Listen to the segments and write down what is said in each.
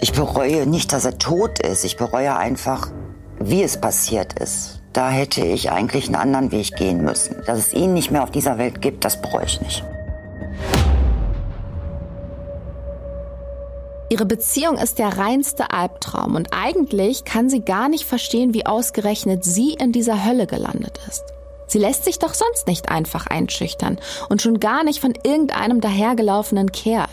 Ich bereue nicht, dass er tot ist. Ich bereue einfach, wie es passiert ist. Da hätte ich eigentlich einen anderen Weg gehen müssen. Dass es ihn nicht mehr auf dieser Welt gibt, das bereue ich nicht. Ihre Beziehung ist der reinste Albtraum und eigentlich kann sie gar nicht verstehen, wie ausgerechnet sie in dieser Hölle gelandet ist. Sie lässt sich doch sonst nicht einfach einschüchtern und schon gar nicht von irgendeinem dahergelaufenen Kerl.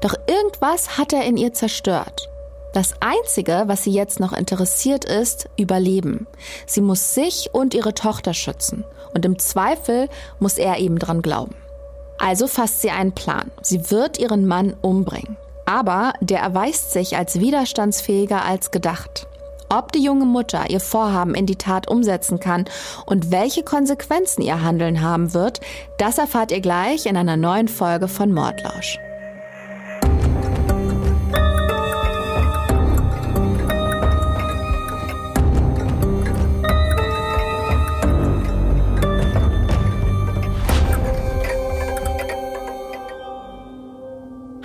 Doch irgendwas hat er in ihr zerstört. Das Einzige, was sie jetzt noch interessiert, ist Überleben. Sie muss sich und ihre Tochter schützen. Und im Zweifel muss er eben dran glauben. Also fasst sie einen Plan. Sie wird ihren Mann umbringen. Aber der erweist sich als widerstandsfähiger als gedacht. Ob die junge Mutter ihr Vorhaben in die Tat umsetzen kann und welche Konsequenzen ihr Handeln haben wird, das erfahrt ihr gleich in einer neuen Folge von Mordlausch.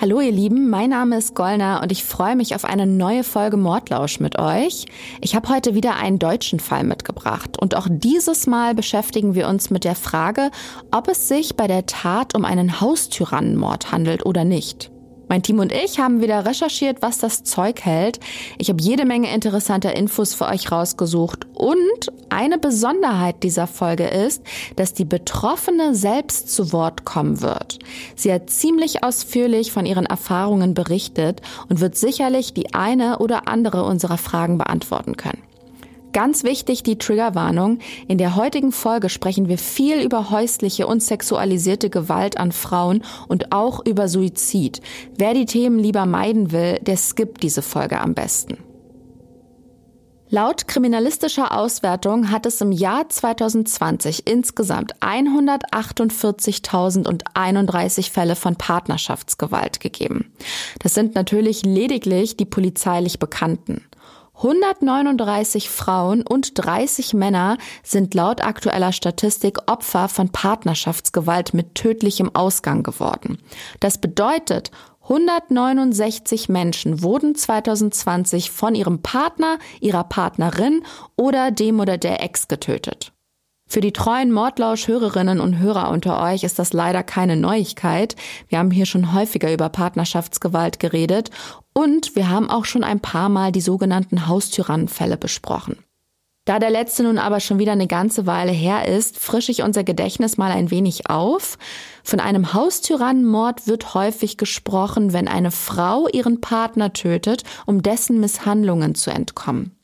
Hallo ihr Lieben, mein Name ist Gollner und ich freue mich auf eine neue Folge Mordlausch mit euch. Ich habe heute wieder einen deutschen Fall mitgebracht und auch dieses Mal beschäftigen wir uns mit der Frage, ob es sich bei der Tat um einen Haustyrannenmord handelt oder nicht. Mein Team und ich haben wieder recherchiert, was das Zeug hält. Ich habe jede Menge interessanter Infos für euch rausgesucht. Und eine Besonderheit dieser Folge ist, dass die Betroffene selbst zu Wort kommen wird. Sie hat ziemlich ausführlich von ihren Erfahrungen berichtet und wird sicherlich die eine oder andere unserer Fragen beantworten können. Ganz wichtig die Triggerwarnung. In der heutigen Folge sprechen wir viel über häusliche und sexualisierte Gewalt an Frauen und auch über Suizid. Wer die Themen lieber meiden will, der skippt diese Folge am besten. Laut kriminalistischer Auswertung hat es im Jahr 2020 insgesamt 148.031 Fälle von Partnerschaftsgewalt gegeben. Das sind natürlich lediglich die polizeilich Bekannten. 139 Frauen und 30 Männer sind laut aktueller Statistik Opfer von Partnerschaftsgewalt mit tödlichem Ausgang geworden. Das bedeutet, 169 Menschen wurden 2020 von ihrem Partner, ihrer Partnerin oder dem oder der Ex getötet. Für die treuen Mordlausch-Hörerinnen und Hörer unter euch ist das leider keine Neuigkeit. Wir haben hier schon häufiger über Partnerschaftsgewalt geredet und wir haben auch schon ein paar Mal die sogenannten Haustyrannenfälle besprochen. Da der letzte nun aber schon wieder eine ganze Weile her ist, frische ich unser Gedächtnis mal ein wenig auf. Von einem Haustyrannenmord wird häufig gesprochen, wenn eine Frau ihren Partner tötet, um dessen Misshandlungen zu entkommen.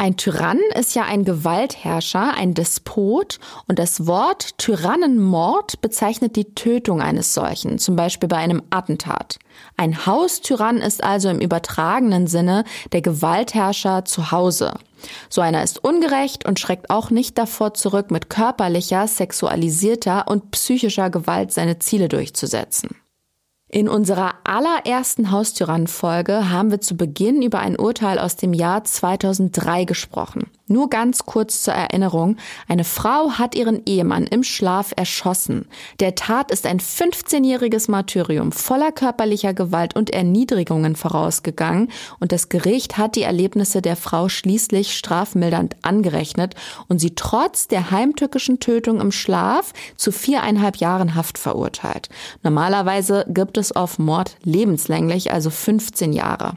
Ein Tyrann ist ja ein Gewaltherrscher, ein Despot und das Wort Tyrannenmord bezeichnet die Tötung eines solchen, zum Beispiel bei einem Attentat. Ein Haustyrann ist also im übertragenen Sinne der Gewaltherrscher zu Hause. So einer ist ungerecht und schreckt auch nicht davor zurück, mit körperlicher, sexualisierter und psychischer Gewalt seine Ziele durchzusetzen. In unserer allerersten Haustyrannenfolge haben wir zu Beginn über ein Urteil aus dem Jahr 2003 gesprochen. Nur ganz kurz zur Erinnerung. Eine Frau hat ihren Ehemann im Schlaf erschossen. Der Tat ist ein 15-jähriges Martyrium voller körperlicher Gewalt und Erniedrigungen vorausgegangen und das Gericht hat die Erlebnisse der Frau schließlich strafmildernd angerechnet und sie trotz der heimtückischen Tötung im Schlaf zu viereinhalb Jahren Haft verurteilt. Normalerweise gibt es auf Mord lebenslänglich, also 15 Jahre.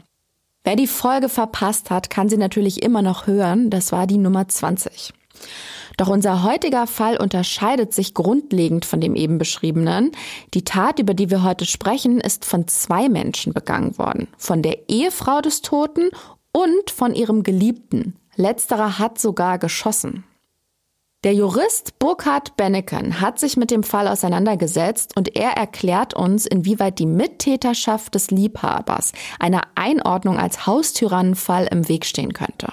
Wer die Folge verpasst hat, kann sie natürlich immer noch hören. Das war die Nummer 20. Doch unser heutiger Fall unterscheidet sich grundlegend von dem eben beschriebenen. Die Tat, über die wir heute sprechen, ist von zwei Menschen begangen worden. Von der Ehefrau des Toten und von ihrem Geliebten. Letzterer hat sogar geschossen. Der Jurist Burkhard Benneken hat sich mit dem Fall auseinandergesetzt und er erklärt uns, inwieweit die Mittäterschaft des Liebhabers einer Einordnung als Haustyrannenfall im Weg stehen könnte.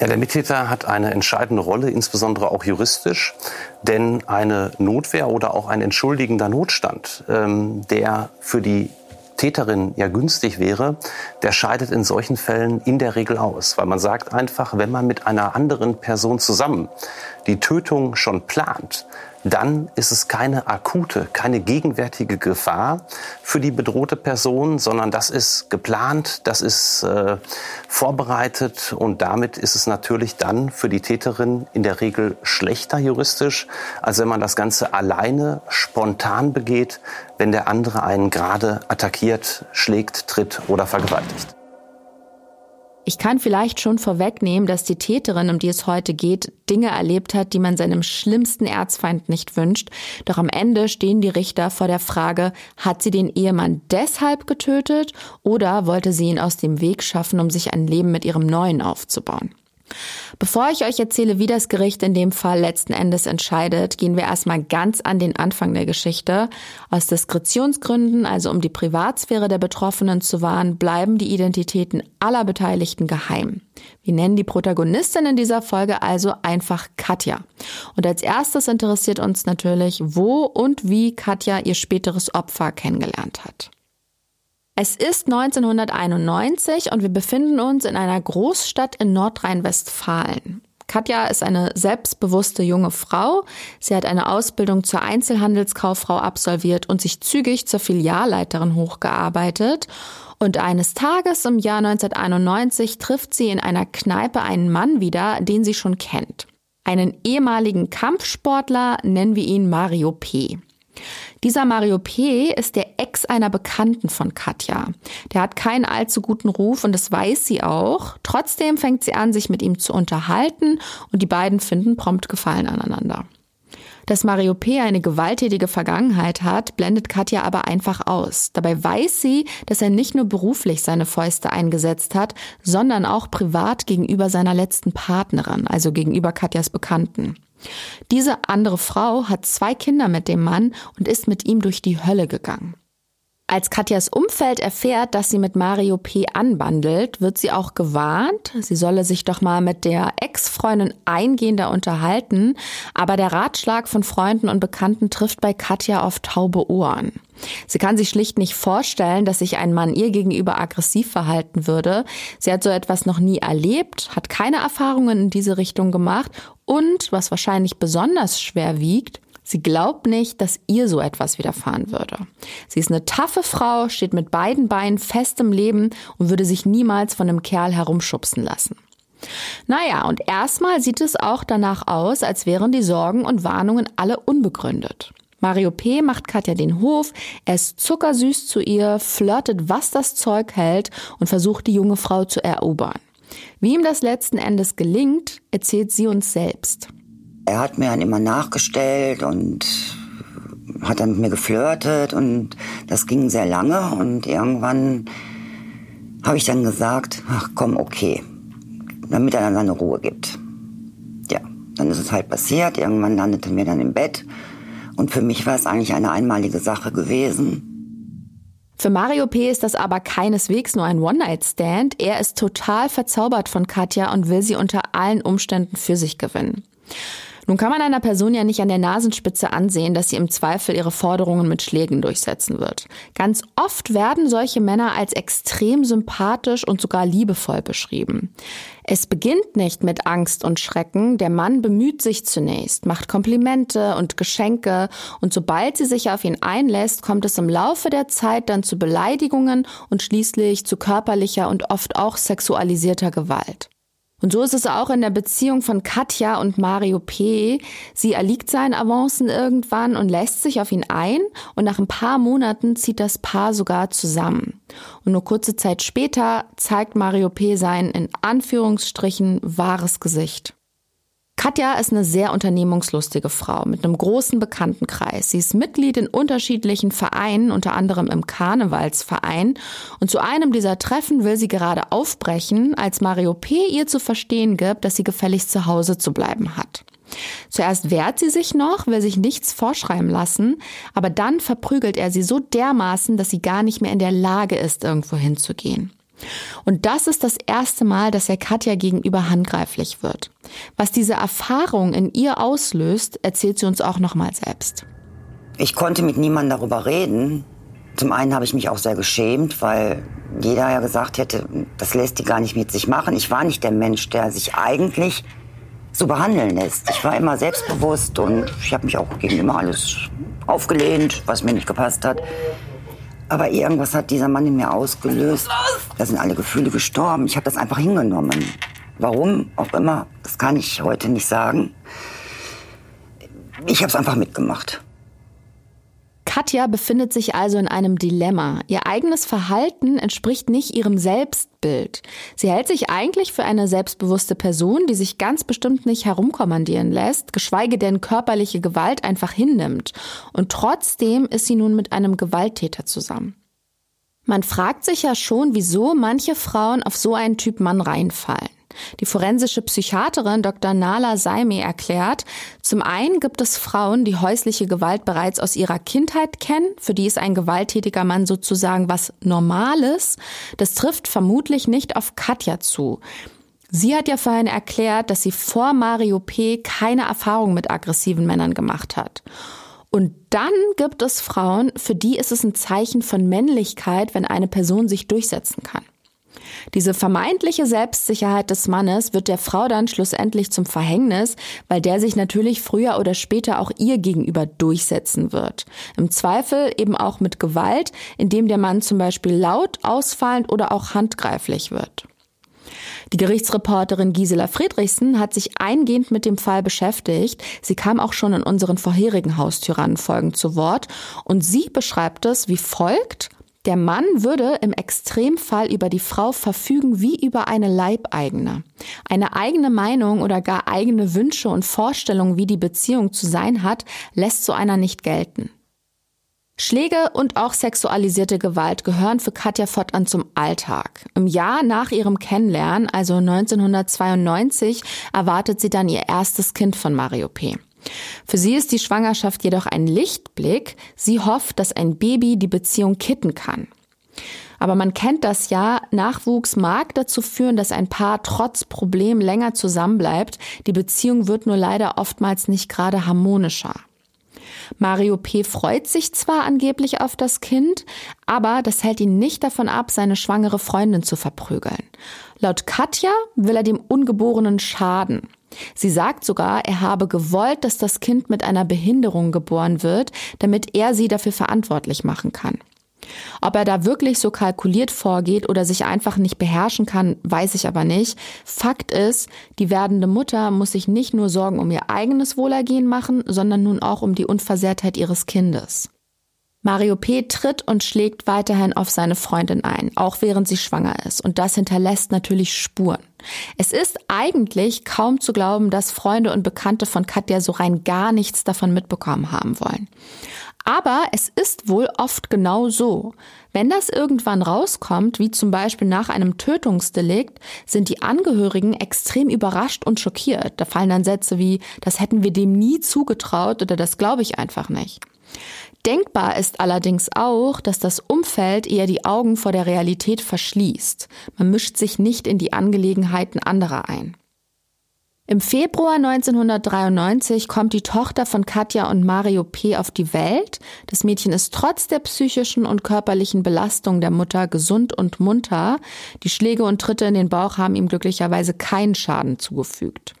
Ja, der Mittäter hat eine entscheidende Rolle, insbesondere auch juristisch, denn eine Notwehr oder auch ein entschuldigender Notstand, ähm, der für die Täterin ja günstig wäre, der scheidet in solchen Fällen in der Regel aus. Weil man sagt einfach, wenn man mit einer anderen Person zusammen die Tötung schon plant, dann ist es keine akute, keine gegenwärtige Gefahr für die bedrohte Person, sondern das ist geplant, das ist äh, vorbereitet und damit ist es natürlich dann für die Täterin in der Regel schlechter juristisch, als wenn man das Ganze alleine spontan begeht, wenn der andere einen gerade attackiert, schlägt, tritt oder vergewaltigt. Ich kann vielleicht schon vorwegnehmen, dass die Täterin, um die es heute geht, Dinge erlebt hat, die man seinem schlimmsten Erzfeind nicht wünscht. Doch am Ende stehen die Richter vor der Frage, hat sie den Ehemann deshalb getötet oder wollte sie ihn aus dem Weg schaffen, um sich ein Leben mit ihrem neuen aufzubauen? Bevor ich euch erzähle, wie das Gericht in dem Fall letzten Endes entscheidet, gehen wir erstmal ganz an den Anfang der Geschichte. Aus Diskretionsgründen, also um die Privatsphäre der Betroffenen zu wahren, bleiben die Identitäten aller Beteiligten geheim. Wir nennen die Protagonistin in dieser Folge also einfach Katja. Und als erstes interessiert uns natürlich, wo und wie Katja ihr späteres Opfer kennengelernt hat. Es ist 1991 und wir befinden uns in einer Großstadt in Nordrhein-Westfalen. Katja ist eine selbstbewusste junge Frau. Sie hat eine Ausbildung zur Einzelhandelskauffrau absolviert und sich zügig zur Filialleiterin hochgearbeitet. Und eines Tages im Jahr 1991 trifft sie in einer Kneipe einen Mann wieder, den sie schon kennt. Einen ehemaligen Kampfsportler, nennen wir ihn Mario P. Dieser Mario P. ist der Ex einer Bekannten von Katja. Der hat keinen allzu guten Ruf und das weiß sie auch. Trotzdem fängt sie an, sich mit ihm zu unterhalten und die beiden finden prompt Gefallen aneinander. Dass Mario P. eine gewalttätige Vergangenheit hat, blendet Katja aber einfach aus. Dabei weiß sie, dass er nicht nur beruflich seine Fäuste eingesetzt hat, sondern auch privat gegenüber seiner letzten Partnerin, also gegenüber Katjas Bekannten. Diese andere Frau hat zwei Kinder mit dem Mann und ist mit ihm durch die Hölle gegangen. Als Katjas Umfeld erfährt, dass sie mit Mario P. anbandelt, wird sie auch gewarnt, sie solle sich doch mal mit der Ex-Freundin eingehender unterhalten, aber der Ratschlag von Freunden und Bekannten trifft bei Katja auf taube Ohren. Sie kann sich schlicht nicht vorstellen, dass sich ein Mann ihr gegenüber aggressiv verhalten würde. Sie hat so etwas noch nie erlebt, hat keine Erfahrungen in diese Richtung gemacht und, was wahrscheinlich besonders schwer wiegt, Sie glaubt nicht, dass ihr so etwas widerfahren würde. Sie ist eine taffe Frau, steht mit beiden Beinen fest im Leben und würde sich niemals von einem Kerl herumschubsen lassen. Naja, und erstmal sieht es auch danach aus, als wären die Sorgen und Warnungen alle unbegründet. Mario P. macht Katja den Hof, er ist zuckersüß zu ihr, flirtet, was das Zeug hält und versucht, die junge Frau zu erobern. Wie ihm das letzten Endes gelingt, erzählt sie uns selbst. Er hat mir dann immer nachgestellt und hat dann mit mir geflirtet und das ging sehr lange und irgendwann habe ich dann gesagt, ach komm, okay, damit er dann seine Ruhe gibt. Ja, dann ist es halt passiert, irgendwann landete mir dann im Bett und für mich war es eigentlich eine einmalige Sache gewesen. Für Mario P. ist das aber keineswegs nur ein One-Night-Stand. Er ist total verzaubert von Katja und will sie unter allen Umständen für sich gewinnen. Nun kann man einer Person ja nicht an der Nasenspitze ansehen, dass sie im Zweifel ihre Forderungen mit Schlägen durchsetzen wird. Ganz oft werden solche Männer als extrem sympathisch und sogar liebevoll beschrieben. Es beginnt nicht mit Angst und Schrecken, der Mann bemüht sich zunächst, macht Komplimente und Geschenke und sobald sie sich auf ihn einlässt, kommt es im Laufe der Zeit dann zu Beleidigungen und schließlich zu körperlicher und oft auch sexualisierter Gewalt. Und so ist es auch in der Beziehung von Katja und Mario P. Sie erliegt seinen Avancen irgendwann und lässt sich auf ihn ein und nach ein paar Monaten zieht das Paar sogar zusammen. Und nur kurze Zeit später zeigt Mario P. sein in Anführungsstrichen wahres Gesicht. Katja ist eine sehr unternehmungslustige Frau mit einem großen Bekanntenkreis. Sie ist Mitglied in unterschiedlichen Vereinen, unter anderem im Karnevalsverein. Und zu einem dieser Treffen will sie gerade aufbrechen, als Mario P. ihr zu verstehen gibt, dass sie gefälligst zu Hause zu bleiben hat. Zuerst wehrt sie sich noch, will sich nichts vorschreiben lassen, aber dann verprügelt er sie so dermaßen, dass sie gar nicht mehr in der Lage ist, irgendwo hinzugehen. Und das ist das erste Mal, dass er Katja gegenüber handgreiflich wird. Was diese Erfahrung in ihr auslöst, erzählt sie uns auch nochmal selbst. Ich konnte mit niemandem darüber reden. Zum einen habe ich mich auch sehr geschämt, weil jeder ja gesagt hätte, das lässt die gar nicht mit sich machen. Ich war nicht der Mensch, der sich eigentlich so behandeln lässt. Ich war immer selbstbewusst und ich habe mich auch gegen immer alles aufgelehnt, was mir nicht gepasst hat. Aber irgendwas hat dieser Mann in mir ausgelöst. Da sind alle Gefühle gestorben. Ich habe das einfach hingenommen. Warum auch immer, das kann ich heute nicht sagen. Ich habe es einfach mitgemacht. Katja befindet sich also in einem Dilemma. Ihr eigenes Verhalten entspricht nicht ihrem Selbstbild. Sie hält sich eigentlich für eine selbstbewusste Person, die sich ganz bestimmt nicht herumkommandieren lässt, geschweige denn körperliche Gewalt einfach hinnimmt. Und trotzdem ist sie nun mit einem Gewalttäter zusammen. Man fragt sich ja schon, wieso manche Frauen auf so einen Typ Mann reinfallen. Die forensische Psychiaterin Dr. Nala Saime erklärt, zum einen gibt es Frauen, die häusliche Gewalt bereits aus ihrer Kindheit kennen, für die ist ein gewalttätiger Mann sozusagen was Normales. Das trifft vermutlich nicht auf Katja zu. Sie hat ja vorhin erklärt, dass sie vor Mario P. keine Erfahrung mit aggressiven Männern gemacht hat. Und dann gibt es Frauen, für die ist es ein Zeichen von Männlichkeit, wenn eine Person sich durchsetzen kann. Diese vermeintliche Selbstsicherheit des Mannes wird der Frau dann schlussendlich zum Verhängnis, weil der sich natürlich früher oder später auch ihr gegenüber durchsetzen wird. Im Zweifel eben auch mit Gewalt, indem der Mann zum Beispiel laut, ausfallend oder auch handgreiflich wird. Die Gerichtsreporterin Gisela Friedrichsen hat sich eingehend mit dem Fall beschäftigt. Sie kam auch schon in unseren vorherigen Haustyrannenfolgen zu Wort und sie beschreibt es wie folgt der Mann würde im Extremfall über die Frau verfügen wie über eine Leibeigene. Eine eigene Meinung oder gar eigene Wünsche und Vorstellungen, wie die Beziehung zu sein hat, lässt so einer nicht gelten. Schläge und auch sexualisierte Gewalt gehören für Katja fortan zum Alltag. Im Jahr nach ihrem Kennenlernen, also 1992, erwartet sie dann ihr erstes Kind von Mario P. Für sie ist die Schwangerschaft jedoch ein Lichtblick. Sie hofft, dass ein Baby die Beziehung kitten kann. Aber man kennt das ja, Nachwuchs mag dazu führen, dass ein Paar trotz Problem länger zusammenbleibt. Die Beziehung wird nur leider oftmals nicht gerade harmonischer. Mario P. freut sich zwar angeblich auf das Kind, aber das hält ihn nicht davon ab, seine schwangere Freundin zu verprügeln. Laut Katja will er dem Ungeborenen schaden. Sie sagt sogar, er habe gewollt, dass das Kind mit einer Behinderung geboren wird, damit er sie dafür verantwortlich machen kann. Ob er da wirklich so kalkuliert vorgeht oder sich einfach nicht beherrschen kann, weiß ich aber nicht. Fakt ist, die werdende Mutter muss sich nicht nur Sorgen um ihr eigenes Wohlergehen machen, sondern nun auch um die Unversehrtheit ihres Kindes. Mario P. tritt und schlägt weiterhin auf seine Freundin ein, auch während sie schwanger ist. Und das hinterlässt natürlich Spuren. Es ist eigentlich kaum zu glauben, dass Freunde und Bekannte von Katja so rein gar nichts davon mitbekommen haben wollen. Aber es ist wohl oft genau so. Wenn das irgendwann rauskommt, wie zum Beispiel nach einem Tötungsdelikt, sind die Angehörigen extrem überrascht und schockiert. Da fallen dann Sätze wie, das hätten wir dem nie zugetraut oder das glaube ich einfach nicht. Denkbar ist allerdings auch, dass das Umfeld eher die Augen vor der Realität verschließt. Man mischt sich nicht in die Angelegenheiten anderer ein. Im Februar 1993 kommt die Tochter von Katja und Mario P. auf die Welt. Das Mädchen ist trotz der psychischen und körperlichen Belastung der Mutter gesund und munter. Die Schläge und Tritte in den Bauch haben ihm glücklicherweise keinen Schaden zugefügt.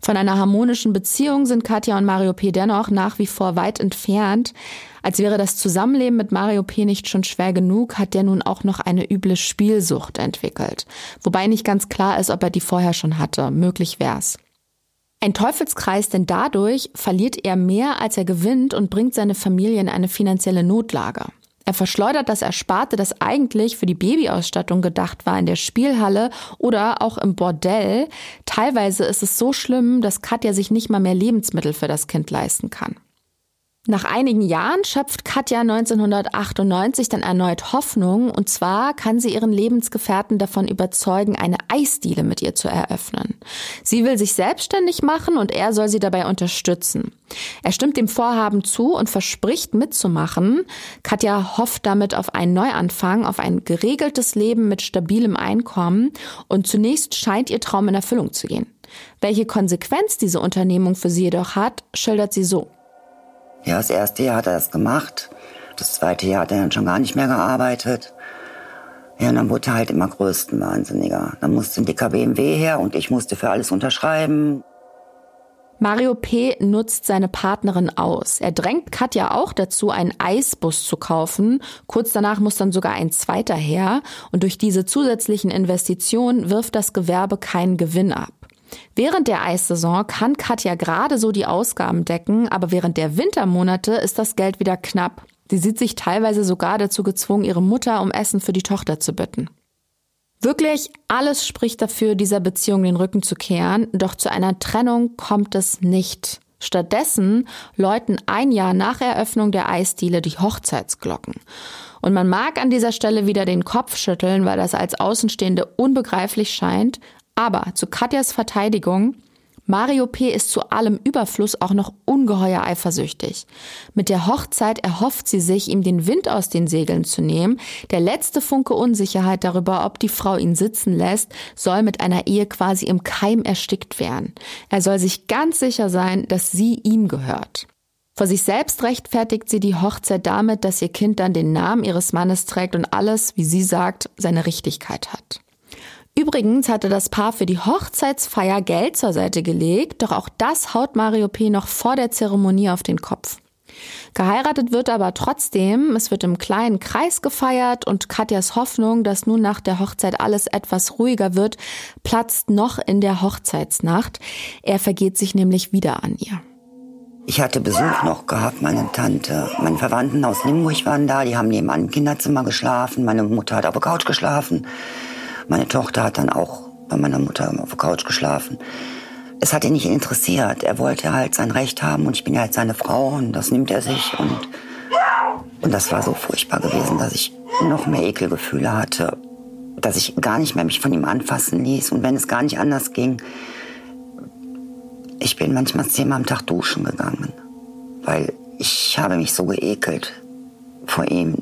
Von einer harmonischen Beziehung sind Katja und Mario P. dennoch nach wie vor weit entfernt. Als wäre das Zusammenleben mit Mario P. nicht schon schwer genug, hat der nun auch noch eine üble Spielsucht entwickelt. Wobei nicht ganz klar ist, ob er die vorher schon hatte. Möglich wär's. Ein Teufelskreis, denn dadurch verliert er mehr, als er gewinnt und bringt seine Familie in eine finanzielle Notlage. Er verschleudert das Ersparte, das eigentlich für die Babyausstattung gedacht war, in der Spielhalle oder auch im Bordell. Teilweise ist es so schlimm, dass Katja sich nicht mal mehr Lebensmittel für das Kind leisten kann. Nach einigen Jahren schöpft Katja 1998 dann erneut Hoffnung und zwar kann sie ihren Lebensgefährten davon überzeugen, eine Eisdiele mit ihr zu eröffnen. Sie will sich selbstständig machen und er soll sie dabei unterstützen. Er stimmt dem Vorhaben zu und verspricht mitzumachen. Katja hofft damit auf einen Neuanfang, auf ein geregeltes Leben mit stabilem Einkommen und zunächst scheint ihr Traum in Erfüllung zu gehen. Welche Konsequenz diese Unternehmung für sie jedoch hat, schildert sie so. Ja, das erste Jahr hat er das gemacht. Das zweite Jahr hat er dann schon gar nicht mehr gearbeitet. Ja, und dann wurde er halt immer größten Wahnsinniger. Dann musste ein dicker BMW her und ich musste für alles unterschreiben. Mario P. nutzt seine Partnerin aus. Er drängt Katja auch dazu, einen Eisbus zu kaufen. Kurz danach muss dann sogar ein zweiter her. Und durch diese zusätzlichen Investitionen wirft das Gewerbe keinen Gewinn ab. Während der Eissaison kann Katja gerade so die Ausgaben decken, aber während der Wintermonate ist das Geld wieder knapp. Sie sieht sich teilweise sogar dazu gezwungen, ihre Mutter um Essen für die Tochter zu bitten. Wirklich alles spricht dafür, dieser Beziehung den Rücken zu kehren, doch zu einer Trennung kommt es nicht. Stattdessen läuten ein Jahr nach Eröffnung der Eisdiele die Hochzeitsglocken. Und man mag an dieser Stelle wieder den Kopf schütteln, weil das als Außenstehende unbegreiflich scheint, aber zu Katjas Verteidigung, Mario P. ist zu allem Überfluss auch noch ungeheuer eifersüchtig. Mit der Hochzeit erhofft sie sich, ihm den Wind aus den Segeln zu nehmen. Der letzte Funke Unsicherheit darüber, ob die Frau ihn sitzen lässt, soll mit einer Ehe quasi im Keim erstickt werden. Er soll sich ganz sicher sein, dass sie ihm gehört. Vor sich selbst rechtfertigt sie die Hochzeit damit, dass ihr Kind dann den Namen ihres Mannes trägt und alles, wie sie sagt, seine Richtigkeit hat. Übrigens hatte das Paar für die Hochzeitsfeier Geld zur Seite gelegt, doch auch das haut Mario P. noch vor der Zeremonie auf den Kopf. Geheiratet wird aber trotzdem, es wird im kleinen Kreis gefeiert und Katjas Hoffnung, dass nun nach der Hochzeit alles etwas ruhiger wird, platzt noch in der Hochzeitsnacht. Er vergeht sich nämlich wieder an ihr. Ich hatte Besuch noch gehabt, meine Tante. Meine Verwandten aus Limburg waren da, die haben nebenan im Kinderzimmer geschlafen. Meine Mutter hat auf der Couch geschlafen. Meine Tochter hat dann auch bei meiner Mutter auf der Couch geschlafen. Es hat ihn nicht interessiert. Er wollte halt sein Recht haben und ich bin ja halt seine Frau und das nimmt er sich und, und das war so furchtbar gewesen, dass ich noch mehr Ekelgefühle hatte, dass ich gar nicht mehr mich von ihm anfassen ließ und wenn es gar nicht anders ging, ich bin manchmal zehnmal am Tag duschen gegangen, weil ich habe mich so geekelt vor ihm.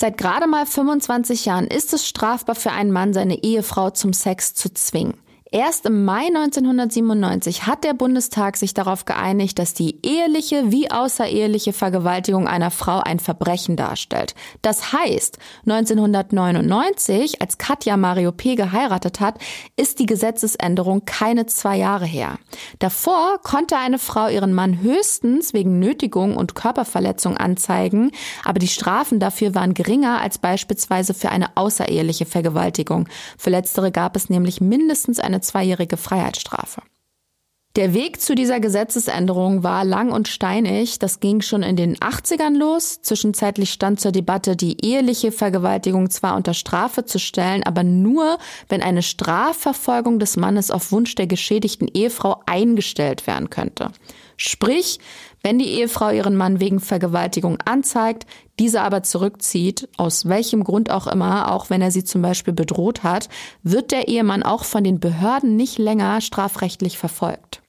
Seit gerade mal 25 Jahren ist es strafbar für einen Mann, seine Ehefrau zum Sex zu zwingen. Erst im Mai 1997 hat der Bundestag sich darauf geeinigt, dass die eheliche wie außereheliche Vergewaltigung einer Frau ein Verbrechen darstellt. Das heißt, 1999, als Katja Mario P. geheiratet hat, ist die Gesetzesänderung keine zwei Jahre her. Davor konnte eine Frau ihren Mann höchstens wegen Nötigung und Körperverletzung anzeigen, aber die Strafen dafür waren geringer als beispielsweise für eine außereheliche Vergewaltigung. Für letztere gab es nämlich mindestens zweijährige Freiheitsstrafe. Der Weg zu dieser Gesetzesänderung war lang und steinig. Das ging schon in den 80ern los. Zwischenzeitlich stand zur Debatte, die eheliche Vergewaltigung zwar unter Strafe zu stellen, aber nur, wenn eine Strafverfolgung des Mannes auf Wunsch der geschädigten Ehefrau eingestellt werden könnte. Sprich, wenn die Ehefrau ihren Mann wegen Vergewaltigung anzeigt, diese aber zurückzieht, aus welchem Grund auch immer, auch wenn er sie zum Beispiel bedroht hat, wird der Ehemann auch von den Behörden nicht länger strafrechtlich verfolgt.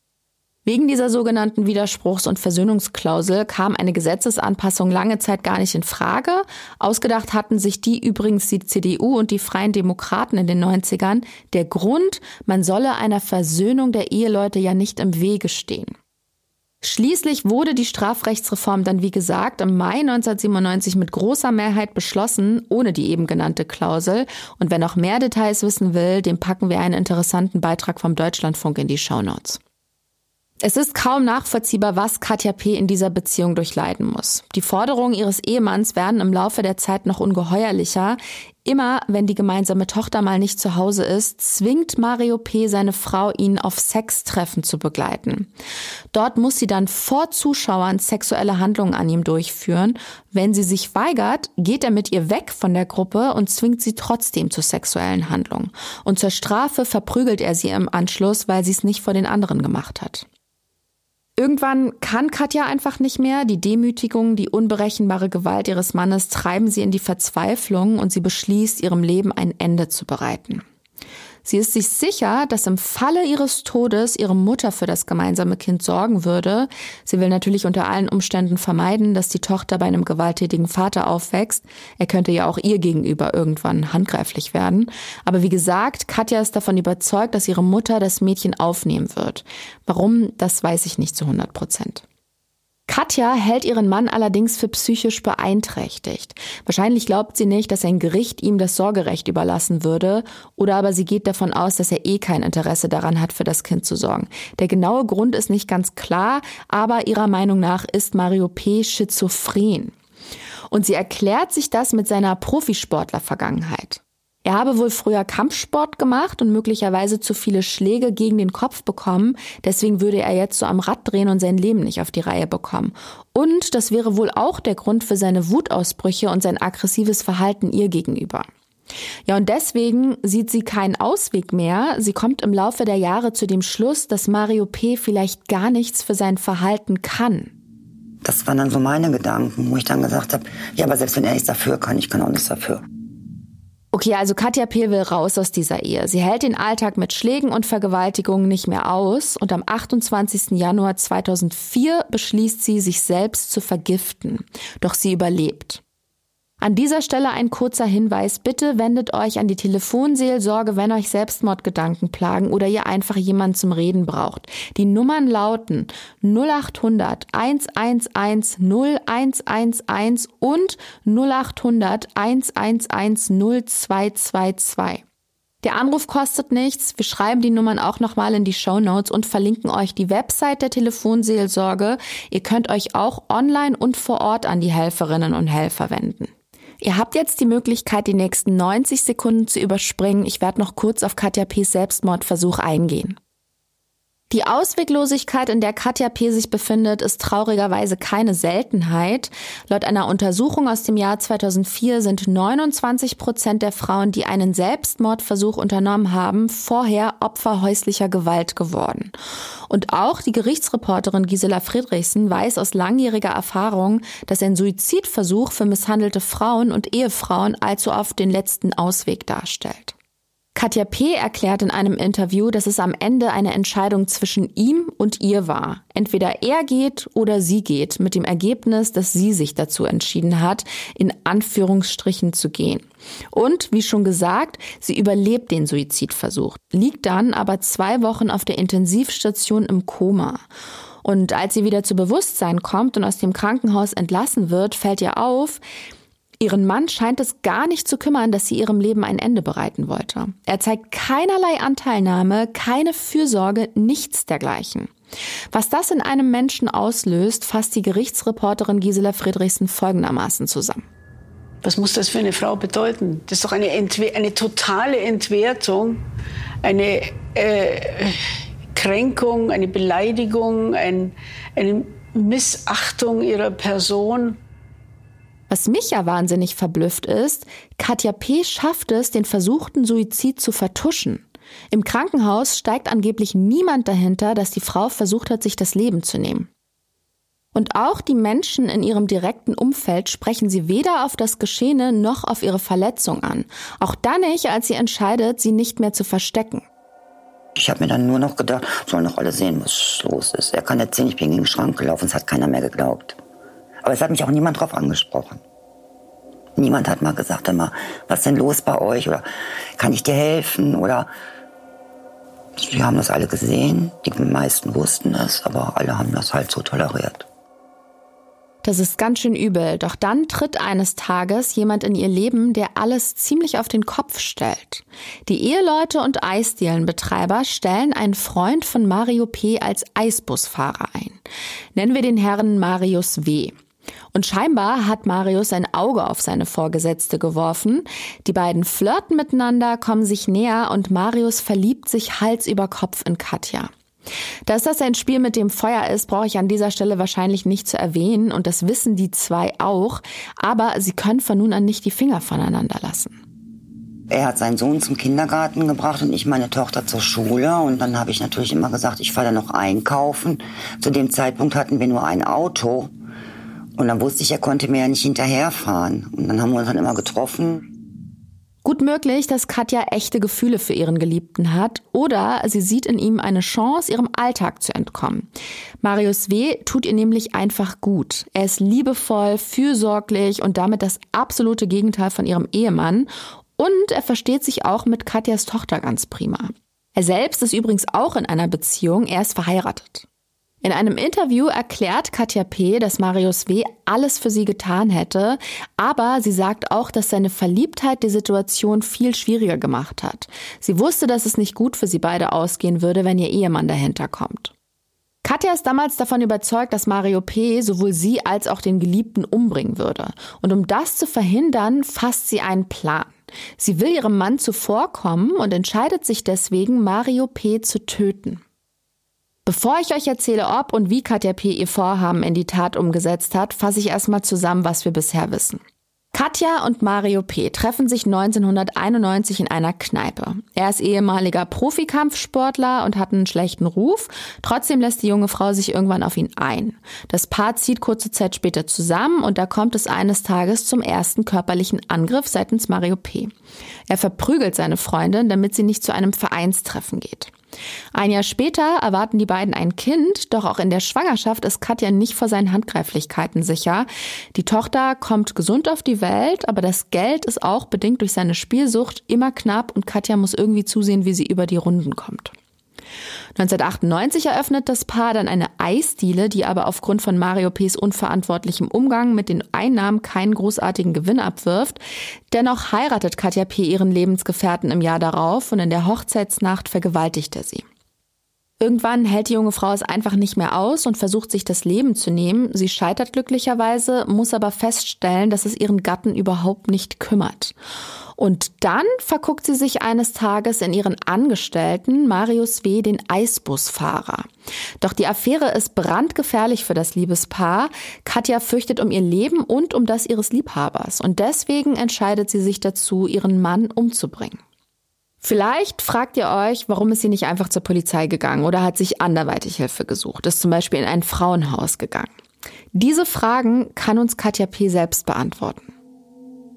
Wegen dieser sogenannten Widerspruchs- und Versöhnungsklausel kam eine Gesetzesanpassung lange Zeit gar nicht in Frage. Ausgedacht hatten sich die übrigens die CDU und die Freien Demokraten in den 90ern. Der Grund, man solle einer Versöhnung der Eheleute ja nicht im Wege stehen. Schließlich wurde die Strafrechtsreform dann, wie gesagt, im Mai 1997 mit großer Mehrheit beschlossen, ohne die eben genannte Klausel. Und wer noch mehr Details wissen will, dem packen wir einen interessanten Beitrag vom Deutschlandfunk in die Shownotes. Es ist kaum nachvollziehbar, was Katja P. in dieser Beziehung durchleiden muss. Die Forderungen ihres Ehemanns werden im Laufe der Zeit noch ungeheuerlicher. Immer wenn die gemeinsame Tochter mal nicht zu Hause ist, zwingt Mario P. seine Frau, ihn auf Sextreffen zu begleiten. Dort muss sie dann vor Zuschauern sexuelle Handlungen an ihm durchführen. Wenn sie sich weigert, geht er mit ihr weg von der Gruppe und zwingt sie trotzdem zu sexuellen Handlungen. Und zur Strafe verprügelt er sie im Anschluss, weil sie es nicht vor den anderen gemacht hat. Irgendwann kann Katja einfach nicht mehr. Die Demütigung, die unberechenbare Gewalt ihres Mannes treiben sie in die Verzweiflung und sie beschließt, ihrem Leben ein Ende zu bereiten. Sie ist sich sicher, dass im Falle ihres Todes ihre Mutter für das gemeinsame Kind sorgen würde. Sie will natürlich unter allen Umständen vermeiden, dass die Tochter bei einem gewalttätigen Vater aufwächst. Er könnte ja auch ihr gegenüber irgendwann handgreiflich werden. Aber wie gesagt, Katja ist davon überzeugt, dass ihre Mutter das Mädchen aufnehmen wird. Warum, das weiß ich nicht zu 100 Prozent. Katja hält ihren Mann allerdings für psychisch beeinträchtigt. Wahrscheinlich glaubt sie nicht, dass ein Gericht ihm das Sorgerecht überlassen würde, oder aber sie geht davon aus, dass er eh kein Interesse daran hat, für das Kind zu sorgen. Der genaue Grund ist nicht ganz klar, aber ihrer Meinung nach ist Mario P. schizophren. Und sie erklärt sich das mit seiner Profisportler-Vergangenheit. Er habe wohl früher Kampfsport gemacht und möglicherweise zu viele Schläge gegen den Kopf bekommen. Deswegen würde er jetzt so am Rad drehen und sein Leben nicht auf die Reihe bekommen. Und das wäre wohl auch der Grund für seine Wutausbrüche und sein aggressives Verhalten ihr gegenüber. Ja, und deswegen sieht sie keinen Ausweg mehr. Sie kommt im Laufe der Jahre zu dem Schluss, dass Mario P. vielleicht gar nichts für sein Verhalten kann. Das waren dann so meine Gedanken, wo ich dann gesagt habe, ja, aber selbst wenn er nichts dafür kann, ich kann auch nichts dafür. Okay, also Katja P. will raus aus dieser Ehe. Sie hält den Alltag mit Schlägen und Vergewaltigungen nicht mehr aus und am 28. Januar 2004 beschließt sie, sich selbst zu vergiften. Doch sie überlebt. An dieser Stelle ein kurzer Hinweis. Bitte wendet euch an die Telefonseelsorge, wenn euch Selbstmordgedanken plagen oder ihr einfach jemanden zum Reden braucht. Die Nummern lauten 0800 111 0111 und 0800 111 0222. Der Anruf kostet nichts. Wir schreiben die Nummern auch nochmal in die Show Notes und verlinken euch die Website der Telefonseelsorge. Ihr könnt euch auch online und vor Ort an die Helferinnen und Helfer wenden. Ihr habt jetzt die Möglichkeit, die nächsten 90 Sekunden zu überspringen. Ich werde noch kurz auf Katja P.s Selbstmordversuch eingehen. Die Ausweglosigkeit, in der Katja P. sich befindet, ist traurigerweise keine Seltenheit. Laut einer Untersuchung aus dem Jahr 2004 sind 29 Prozent der Frauen, die einen Selbstmordversuch unternommen haben, vorher Opfer häuslicher Gewalt geworden. Und auch die Gerichtsreporterin Gisela Friedrichsen weiß aus langjähriger Erfahrung, dass ein Suizidversuch für misshandelte Frauen und Ehefrauen allzu oft den letzten Ausweg darstellt. Katja P. erklärt in einem Interview, dass es am Ende eine Entscheidung zwischen ihm und ihr war. Entweder er geht oder sie geht, mit dem Ergebnis, dass sie sich dazu entschieden hat, in Anführungsstrichen zu gehen. Und, wie schon gesagt, sie überlebt den Suizidversuch, liegt dann aber zwei Wochen auf der Intensivstation im Koma. Und als sie wieder zu Bewusstsein kommt und aus dem Krankenhaus entlassen wird, fällt ihr auf, Ihren Mann scheint es gar nicht zu kümmern, dass sie ihrem Leben ein Ende bereiten wollte. Er zeigt keinerlei Anteilnahme, keine Fürsorge, nichts dergleichen. Was das in einem Menschen auslöst, fasst die Gerichtsreporterin Gisela Friedrichsen folgendermaßen zusammen. Was muss das für eine Frau bedeuten? Das ist doch eine, Entwe eine totale Entwertung, eine äh, Kränkung, eine Beleidigung, ein, eine Missachtung ihrer Person. Was mich ja wahnsinnig verblüfft ist, Katja P. schafft es, den versuchten Suizid zu vertuschen. Im Krankenhaus steigt angeblich niemand dahinter, dass die Frau versucht hat, sich das Leben zu nehmen. Und auch die Menschen in ihrem direkten Umfeld sprechen sie weder auf das Geschehene noch auf ihre Verletzung an. Auch dann nicht, als sie entscheidet, sie nicht mehr zu verstecken. Ich habe mir dann nur noch gedacht, sollen doch alle sehen, was los ist. Er kann erzählen, ich bin gegen den Schrank gelaufen, es hat keiner mehr geglaubt. Aber es hat mich auch niemand drauf angesprochen. Niemand hat mal gesagt, immer, was denn los bei euch? Oder kann ich dir helfen? Oder wir haben das alle gesehen. Die meisten wussten es, aber alle haben das halt so toleriert. Das ist ganz schön übel. Doch dann tritt eines Tages jemand in ihr Leben, der alles ziemlich auf den Kopf stellt. Die Eheleute und Eisdielenbetreiber stellen einen Freund von Mario P. als Eisbusfahrer ein. Nennen wir den Herrn Marius W. Und scheinbar hat Marius ein Auge auf seine Vorgesetzte geworfen. Die beiden flirten miteinander, kommen sich näher und Marius verliebt sich Hals über Kopf in Katja. Dass das ein Spiel mit dem Feuer ist, brauche ich an dieser Stelle wahrscheinlich nicht zu erwähnen und das wissen die zwei auch, aber sie können von nun an nicht die Finger voneinander lassen. Er hat seinen Sohn zum Kindergarten gebracht und ich meine Tochter zur Schule. Und dann habe ich natürlich immer gesagt, ich fahre da noch einkaufen. Zu dem Zeitpunkt hatten wir nur ein Auto. Und dann wusste ich, er konnte mir ja nicht hinterherfahren. Und dann haben wir uns dann immer getroffen. Gut möglich, dass Katja echte Gefühle für ihren Geliebten hat oder sie sieht in ihm eine Chance, ihrem Alltag zu entkommen. Marius W. tut ihr nämlich einfach gut. Er ist liebevoll, fürsorglich und damit das absolute Gegenteil von ihrem Ehemann und er versteht sich auch mit Katjas Tochter ganz prima. Er selbst ist übrigens auch in einer Beziehung, er ist verheiratet. In einem Interview erklärt Katja P., dass Marius W. alles für sie getan hätte, aber sie sagt auch, dass seine Verliebtheit die Situation viel schwieriger gemacht hat. Sie wusste, dass es nicht gut für sie beide ausgehen würde, wenn ihr Ehemann dahinter kommt. Katja ist damals davon überzeugt, dass Mario P. sowohl sie als auch den Geliebten umbringen würde. Und um das zu verhindern, fasst sie einen Plan. Sie will ihrem Mann zuvorkommen und entscheidet sich deswegen, Mario P. zu töten. Bevor ich euch erzähle, ob und wie Katja P. ihr Vorhaben in die Tat umgesetzt hat, fasse ich erstmal zusammen, was wir bisher wissen. Katja und Mario P. treffen sich 1991 in einer Kneipe. Er ist ehemaliger Profikampfsportler und hat einen schlechten Ruf. Trotzdem lässt die junge Frau sich irgendwann auf ihn ein. Das Paar zieht kurze Zeit später zusammen und da kommt es eines Tages zum ersten körperlichen Angriff seitens Mario P. Er verprügelt seine Freundin, damit sie nicht zu einem Vereinstreffen geht. Ein Jahr später erwarten die beiden ein Kind, doch auch in der Schwangerschaft ist Katja nicht vor seinen Handgreiflichkeiten sicher. Die Tochter kommt gesund auf die Welt, aber das Geld ist auch bedingt durch seine Spielsucht immer knapp und Katja muss irgendwie zusehen, wie sie über die Runden kommt. 1998 eröffnet das Paar dann eine Eisdiele, die aber aufgrund von Mario P.s unverantwortlichem Umgang mit den Einnahmen keinen großartigen Gewinn abwirft. Dennoch heiratet Katja P. ihren Lebensgefährten im Jahr darauf und in der Hochzeitsnacht vergewaltigt er sie. Irgendwann hält die junge Frau es einfach nicht mehr aus und versucht sich das Leben zu nehmen. Sie scheitert glücklicherweise, muss aber feststellen, dass es ihren Gatten überhaupt nicht kümmert. Und dann verguckt sie sich eines Tages in ihren Angestellten, Marius W., den Eisbusfahrer. Doch die Affäre ist brandgefährlich für das Liebespaar. Katja fürchtet um ihr Leben und um das ihres Liebhabers. Und deswegen entscheidet sie sich dazu, ihren Mann umzubringen. Vielleicht fragt ihr euch, warum ist sie nicht einfach zur Polizei gegangen oder hat sich anderweitig Hilfe gesucht, ist zum Beispiel in ein Frauenhaus gegangen. Diese Fragen kann uns Katja P. selbst beantworten.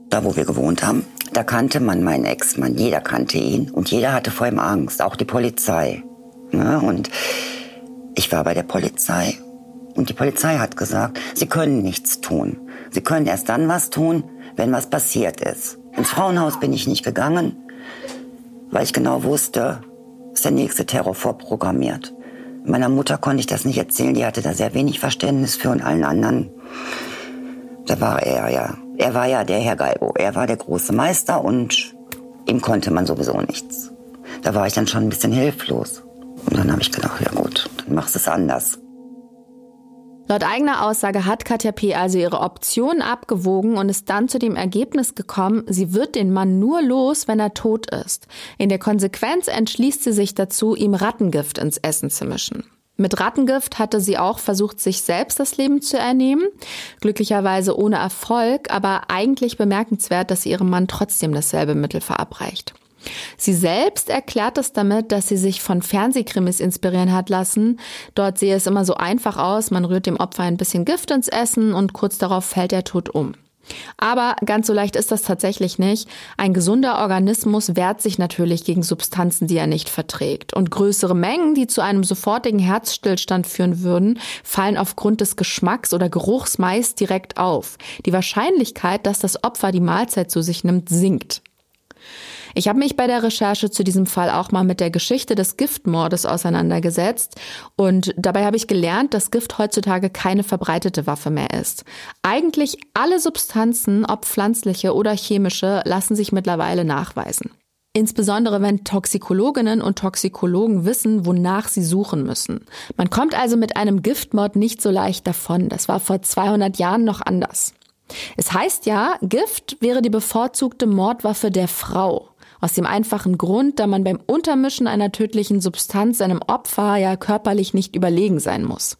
Da, wo wir gewohnt haben, da kannte man meinen Ex-Mann. Jeder kannte ihn und jeder hatte vor ihm Angst, auch die Polizei. Ja, und ich war bei der Polizei und die Polizei hat gesagt, sie können nichts tun. Sie können erst dann was tun, wenn was passiert ist. Ins Frauenhaus bin ich nicht gegangen weil ich genau wusste, ist der nächste Terror vorprogrammiert. Meiner Mutter konnte ich das nicht erzählen, die hatte da sehr wenig Verständnis für und allen anderen. Da war er ja. Er war ja der Herr Galbo. Er war der große Meister und ihm konnte man sowieso nichts. Da war ich dann schon ein bisschen hilflos. Und dann habe ich gedacht, ja gut, dann machst du es anders. Laut eigener Aussage hat Katja P. also ihre Optionen abgewogen und ist dann zu dem Ergebnis gekommen, sie wird den Mann nur los, wenn er tot ist. In der Konsequenz entschließt sie sich dazu, ihm Rattengift ins Essen zu mischen. Mit Rattengift hatte sie auch versucht, sich selbst das Leben zu ernehmen. Glücklicherweise ohne Erfolg, aber eigentlich bemerkenswert, dass sie ihrem Mann trotzdem dasselbe Mittel verabreicht. Sie selbst erklärt es damit, dass sie sich von Fernsehkrimis inspirieren hat lassen. Dort sehe es immer so einfach aus, man rührt dem Opfer ein bisschen Gift ins Essen und kurz darauf fällt er tot um. Aber ganz so leicht ist das tatsächlich nicht. Ein gesunder Organismus wehrt sich natürlich gegen Substanzen, die er nicht verträgt. Und größere Mengen, die zu einem sofortigen Herzstillstand führen würden, fallen aufgrund des Geschmacks oder Geruchs meist direkt auf. Die Wahrscheinlichkeit, dass das Opfer die Mahlzeit zu sich nimmt, sinkt. Ich habe mich bei der Recherche zu diesem Fall auch mal mit der Geschichte des Giftmordes auseinandergesetzt und dabei habe ich gelernt, dass Gift heutzutage keine verbreitete Waffe mehr ist. Eigentlich alle Substanzen, ob pflanzliche oder chemische, lassen sich mittlerweile nachweisen. Insbesondere wenn Toxikologinnen und Toxikologen wissen, wonach sie suchen müssen. Man kommt also mit einem Giftmord nicht so leicht davon. Das war vor 200 Jahren noch anders. Es heißt ja, Gift wäre die bevorzugte Mordwaffe der Frau. Aus dem einfachen Grund, da man beim Untermischen einer tödlichen Substanz seinem Opfer ja körperlich nicht überlegen sein muss.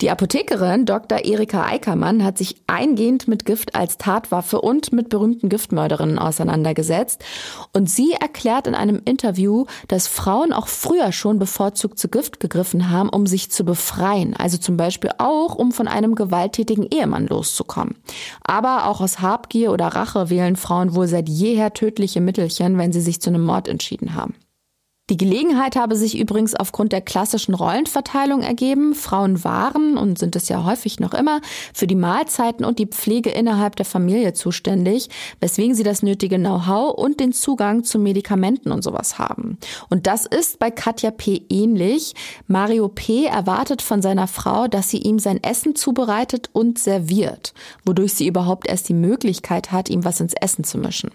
Die Apothekerin Dr. Erika Eickermann hat sich eingehend mit Gift als Tatwaffe und mit berühmten Giftmörderinnen auseinandergesetzt. Und sie erklärt in einem Interview, dass Frauen auch früher schon bevorzugt zu Gift gegriffen haben, um sich zu befreien. Also zum Beispiel auch, um von einem gewalttätigen Ehemann loszukommen. Aber auch aus Habgier oder Rache wählen Frauen wohl seit jeher tödliche Mittelchen, wenn sie sich zu einem Mord entschieden haben. Die Gelegenheit habe sich übrigens aufgrund der klassischen Rollenverteilung ergeben. Frauen waren und sind es ja häufig noch immer für die Mahlzeiten und die Pflege innerhalb der Familie zuständig, weswegen sie das nötige Know-how und den Zugang zu Medikamenten und sowas haben. Und das ist bei Katja P. ähnlich. Mario P. erwartet von seiner Frau, dass sie ihm sein Essen zubereitet und serviert, wodurch sie überhaupt erst die Möglichkeit hat, ihm was ins Essen zu mischen.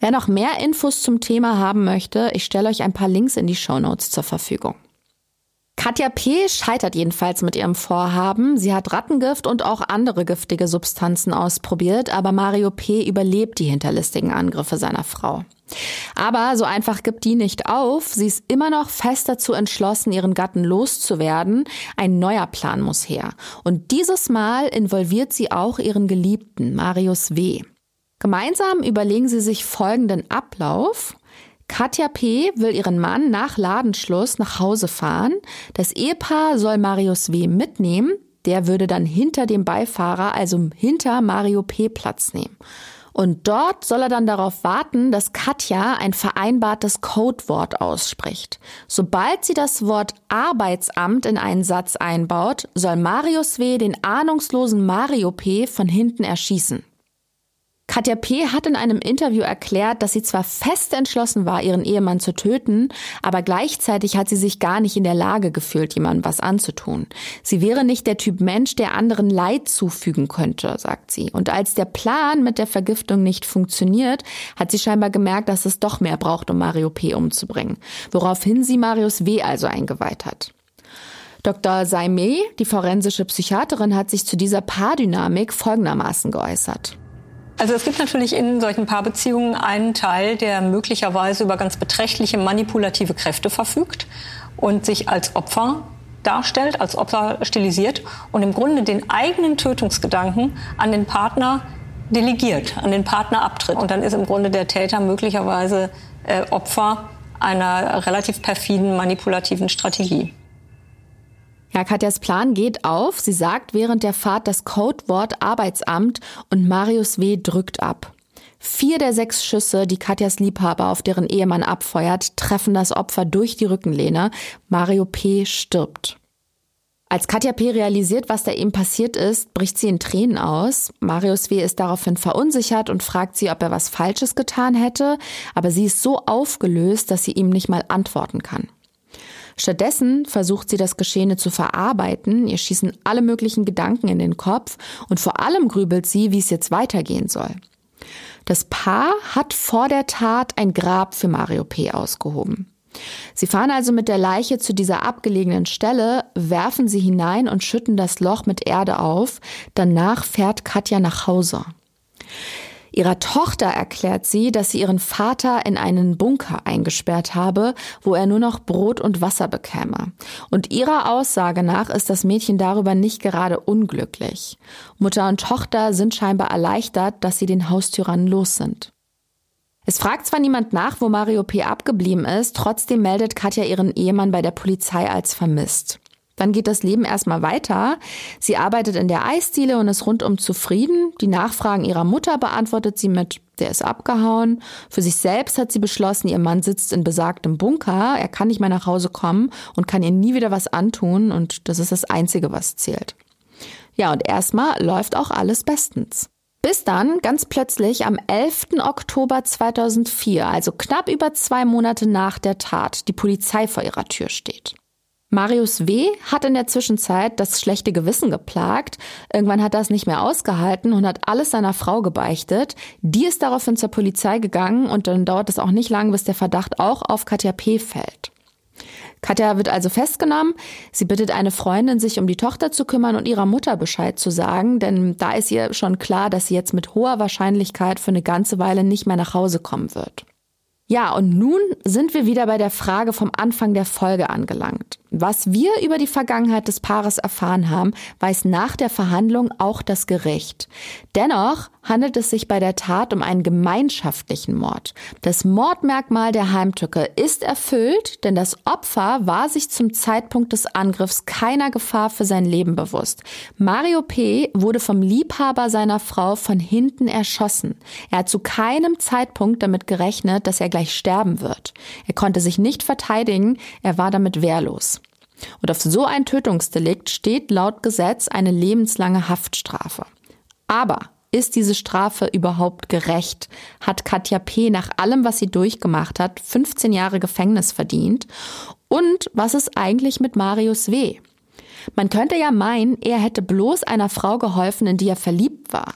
Wer noch mehr Infos zum Thema haben möchte, ich stelle euch ein paar Links in die Show Notes zur Verfügung. Katja P. scheitert jedenfalls mit ihrem Vorhaben. Sie hat Rattengift und auch andere giftige Substanzen ausprobiert, aber Mario P. überlebt die hinterlistigen Angriffe seiner Frau. Aber so einfach gibt die nicht auf. Sie ist immer noch fest dazu entschlossen, ihren Gatten loszuwerden. Ein neuer Plan muss her. Und dieses Mal involviert sie auch ihren Geliebten, Marius W. Gemeinsam überlegen sie sich folgenden Ablauf. Katja P. will ihren Mann nach Ladenschluss nach Hause fahren. Das Ehepaar soll Marius W. mitnehmen. Der würde dann hinter dem Beifahrer, also hinter Mario P. Platz nehmen. Und dort soll er dann darauf warten, dass Katja ein vereinbartes Codewort ausspricht. Sobald sie das Wort Arbeitsamt in einen Satz einbaut, soll Marius W. den ahnungslosen Mario P. von hinten erschießen. Katja P. hat in einem Interview erklärt, dass sie zwar fest entschlossen war, ihren Ehemann zu töten, aber gleichzeitig hat sie sich gar nicht in der Lage gefühlt, jemandem was anzutun. Sie wäre nicht der Typ Mensch, der anderen Leid zufügen könnte, sagt sie. Und als der Plan mit der Vergiftung nicht funktioniert, hat sie scheinbar gemerkt, dass es doch mehr braucht, um Mario P. umzubringen. Woraufhin sie Marius W. also eingeweiht hat. Dr. Saime, die forensische Psychiaterin, hat sich zu dieser Paardynamik folgendermaßen geäußert. Also es gibt natürlich in solchen Paarbeziehungen einen Teil, der möglicherweise über ganz beträchtliche manipulative Kräfte verfügt und sich als Opfer darstellt, als Opfer stilisiert und im Grunde den eigenen Tötungsgedanken an den Partner delegiert, an den Partner abtritt. Und dann ist im Grunde der Täter möglicherweise äh, Opfer einer relativ perfiden manipulativen Strategie. Ja, Katjas Plan geht auf. Sie sagt während der Fahrt das Codewort Arbeitsamt und Marius W. drückt ab. Vier der sechs Schüsse, die Katjas Liebhaber auf deren Ehemann abfeuert, treffen das Opfer durch die Rückenlehne. Mario P. stirbt. Als Katja P. realisiert, was da eben passiert ist, bricht sie in Tränen aus. Marius W. ist daraufhin verunsichert und fragt sie, ob er was Falsches getan hätte, aber sie ist so aufgelöst, dass sie ihm nicht mal antworten kann. Stattdessen versucht sie das Geschehene zu verarbeiten, ihr schießen alle möglichen Gedanken in den Kopf und vor allem grübelt sie, wie es jetzt weitergehen soll. Das Paar hat vor der Tat ein Grab für Mario P. ausgehoben. Sie fahren also mit der Leiche zu dieser abgelegenen Stelle, werfen sie hinein und schütten das Loch mit Erde auf. Danach fährt Katja nach Hause. Ihrer Tochter erklärt sie, dass sie ihren Vater in einen Bunker eingesperrt habe, wo er nur noch Brot und Wasser bekäme. Und ihrer Aussage nach ist das Mädchen darüber nicht gerade unglücklich. Mutter und Tochter sind scheinbar erleichtert, dass sie den Haustyrannen los sind. Es fragt zwar niemand nach, wo Mario P. abgeblieben ist, trotzdem meldet Katja ihren Ehemann bei der Polizei als vermisst. Dann geht das Leben erstmal weiter. Sie arbeitet in der Eisdiele und ist rundum zufrieden. Die Nachfragen ihrer Mutter beantwortet sie mit, der ist abgehauen. Für sich selbst hat sie beschlossen, ihr Mann sitzt in besagtem Bunker. Er kann nicht mehr nach Hause kommen und kann ihr nie wieder was antun. Und das ist das Einzige, was zählt. Ja, und erstmal läuft auch alles bestens. Bis dann, ganz plötzlich, am 11. Oktober 2004, also knapp über zwei Monate nach der Tat, die Polizei vor ihrer Tür steht. Marius W. hat in der Zwischenzeit das schlechte Gewissen geplagt. Irgendwann hat er es nicht mehr ausgehalten und hat alles seiner Frau gebeichtet. Die ist daraufhin zur Polizei gegangen und dann dauert es auch nicht lang, bis der Verdacht auch auf Katja P. fällt. Katja wird also festgenommen. Sie bittet eine Freundin, sich um die Tochter zu kümmern und ihrer Mutter Bescheid zu sagen, denn da ist ihr schon klar, dass sie jetzt mit hoher Wahrscheinlichkeit für eine ganze Weile nicht mehr nach Hause kommen wird. Ja, und nun sind wir wieder bei der Frage vom Anfang der Folge angelangt. Was wir über die Vergangenheit des Paares erfahren haben, weiß nach der Verhandlung auch das Gericht. Dennoch handelt es sich bei der Tat um einen gemeinschaftlichen Mord. Das Mordmerkmal der Heimtücke ist erfüllt, denn das Opfer war sich zum Zeitpunkt des Angriffs keiner Gefahr für sein Leben bewusst. Mario P. wurde vom Liebhaber seiner Frau von hinten erschossen. Er hat zu keinem Zeitpunkt damit gerechnet, dass er gleich sterben wird. Er konnte sich nicht verteidigen, er war damit wehrlos. Und auf so ein Tötungsdelikt steht laut Gesetz eine lebenslange Haftstrafe. Aber ist diese Strafe überhaupt gerecht? Hat Katja P. nach allem, was sie durchgemacht hat, 15 Jahre Gefängnis verdient? Und was ist eigentlich mit Marius W.? Man könnte ja meinen, er hätte bloß einer Frau geholfen, in die er verliebt war.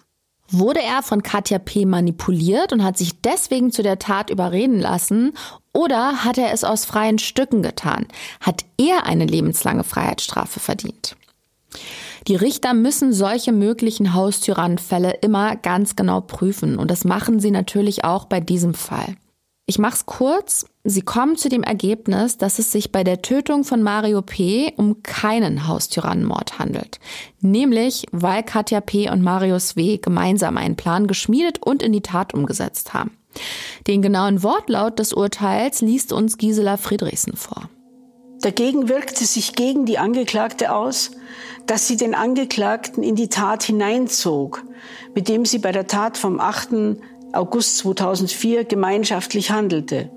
Wurde er von Katja P. manipuliert und hat sich deswegen zu der Tat überreden lassen? Oder hat er es aus freien Stücken getan? Hat er eine lebenslange Freiheitsstrafe verdient? Die Richter müssen solche möglichen Haustyrannenfälle immer ganz genau prüfen und das machen sie natürlich auch bei diesem Fall. Ich mach's kurz. Sie kommen zu dem Ergebnis, dass es sich bei der Tötung von Mario P. um keinen Haustyrannenmord handelt. Nämlich, weil Katja P. und Marius W. gemeinsam einen Plan geschmiedet und in die Tat umgesetzt haben. Den genauen Wortlaut des Urteils liest uns Gisela Friedrichsen vor. Dagegen wirkte sich gegen die Angeklagte aus, dass sie den Angeklagten in die Tat hineinzog, mit dem sie bei der Tat vom 8. August 2004 gemeinschaftlich handelte.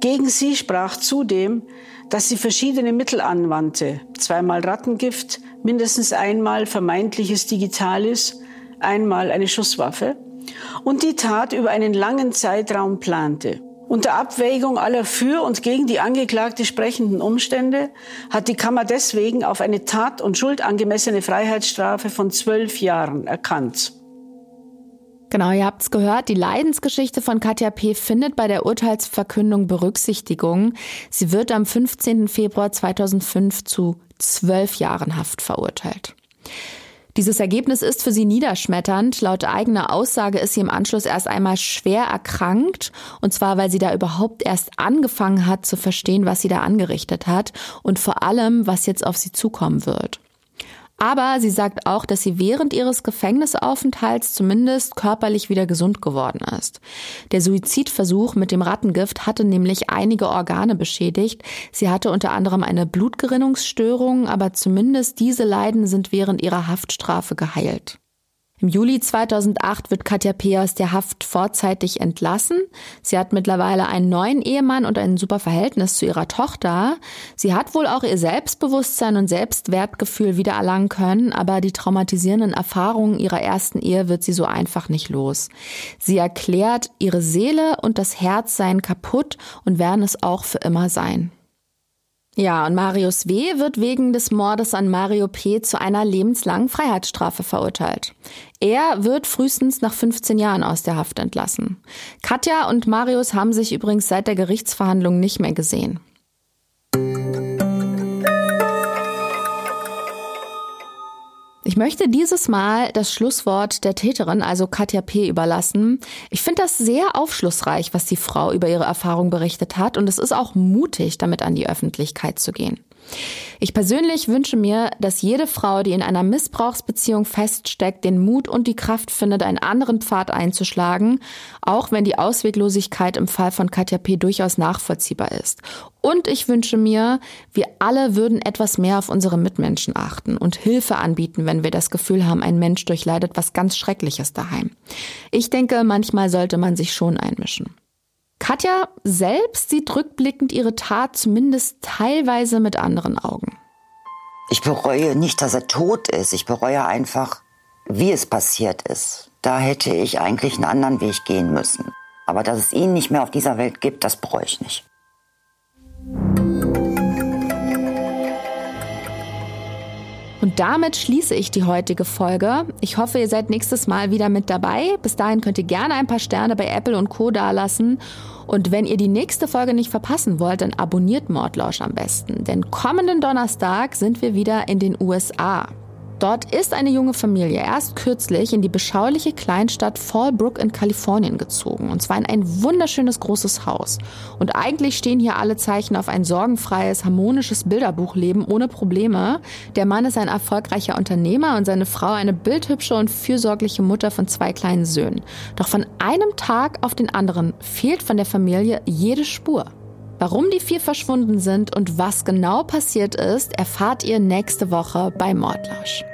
Gegen sie sprach zudem, dass sie verschiedene Mittel anwandte, zweimal Rattengift, mindestens einmal vermeintliches Digitalis, einmal eine Schusswaffe und die Tat über einen langen Zeitraum plante. Unter Abwägung aller für und gegen die Angeklagte sprechenden Umstände hat die Kammer deswegen auf eine tat- und schuldangemessene Freiheitsstrafe von zwölf Jahren erkannt. Genau, ihr habt's gehört, die Leidensgeschichte von Katja P. findet bei der Urteilsverkündung Berücksichtigung. Sie wird am 15. Februar 2005 zu zwölf Jahren Haft verurteilt. Dieses Ergebnis ist für sie niederschmetternd. Laut eigener Aussage ist sie im Anschluss erst einmal schwer erkrankt. Und zwar, weil sie da überhaupt erst angefangen hat zu verstehen, was sie da angerichtet hat und vor allem, was jetzt auf sie zukommen wird. Aber sie sagt auch, dass sie während ihres Gefängnisaufenthalts zumindest körperlich wieder gesund geworden ist. Der Suizidversuch mit dem Rattengift hatte nämlich einige Organe beschädigt. Sie hatte unter anderem eine Blutgerinnungsstörung, aber zumindest diese Leiden sind während ihrer Haftstrafe geheilt. Im Juli 2008 wird Katja P. aus der Haft vorzeitig entlassen. Sie hat mittlerweile einen neuen Ehemann und ein super Verhältnis zu ihrer Tochter. Sie hat wohl auch ihr Selbstbewusstsein und Selbstwertgefühl wieder erlangen können, aber die traumatisierenden Erfahrungen ihrer ersten Ehe wird sie so einfach nicht los. Sie erklärt, ihre Seele und das Herz seien kaputt und werden es auch für immer sein. Ja, und Marius W. wird wegen des Mordes an Mario P. zu einer lebenslangen Freiheitsstrafe verurteilt. Er wird frühestens nach 15 Jahren aus der Haft entlassen. Katja und Marius haben sich übrigens seit der Gerichtsverhandlung nicht mehr gesehen. Möchte dieses Mal das Schlusswort der Täterin, also Katja P., überlassen. Ich finde das sehr aufschlussreich, was die Frau über ihre Erfahrung berichtet hat und es ist auch mutig, damit an die Öffentlichkeit zu gehen. Ich persönlich wünsche mir, dass jede Frau, die in einer Missbrauchsbeziehung feststeckt, den Mut und die Kraft findet, einen anderen Pfad einzuschlagen, auch wenn die Ausweglosigkeit im Fall von Katja P. durchaus nachvollziehbar ist. Und ich wünsche mir, wir alle würden etwas mehr auf unsere Mitmenschen achten und Hilfe anbieten, wenn wir das Gefühl haben, ein Mensch durchleidet was ganz Schreckliches daheim. Ich denke, manchmal sollte man sich schon einmischen. Katja selbst sieht rückblickend ihre Tat zumindest teilweise mit anderen Augen. Ich bereue nicht, dass er tot ist. Ich bereue einfach, wie es passiert ist. Da hätte ich eigentlich einen anderen Weg gehen müssen. Aber dass es ihn nicht mehr auf dieser Welt gibt, das bereue ich nicht. Damit schließe ich die heutige Folge. Ich hoffe, ihr seid nächstes Mal wieder mit dabei. Bis dahin könnt ihr gerne ein paar Sterne bei Apple und Co. dalassen. Und wenn ihr die nächste Folge nicht verpassen wollt, dann abonniert Mordlausch am besten. Denn kommenden Donnerstag sind wir wieder in den USA. Dort ist eine junge Familie erst kürzlich in die beschauliche Kleinstadt Fallbrook in Kalifornien gezogen. Und zwar in ein wunderschönes großes Haus. Und eigentlich stehen hier alle Zeichen auf ein sorgenfreies, harmonisches Bilderbuchleben ohne Probleme. Der Mann ist ein erfolgreicher Unternehmer und seine Frau eine bildhübsche und fürsorgliche Mutter von zwei kleinen Söhnen. Doch von einem Tag auf den anderen fehlt von der Familie jede Spur. Warum die vier verschwunden sind und was genau passiert ist, erfahrt ihr nächste Woche bei Mordlausch.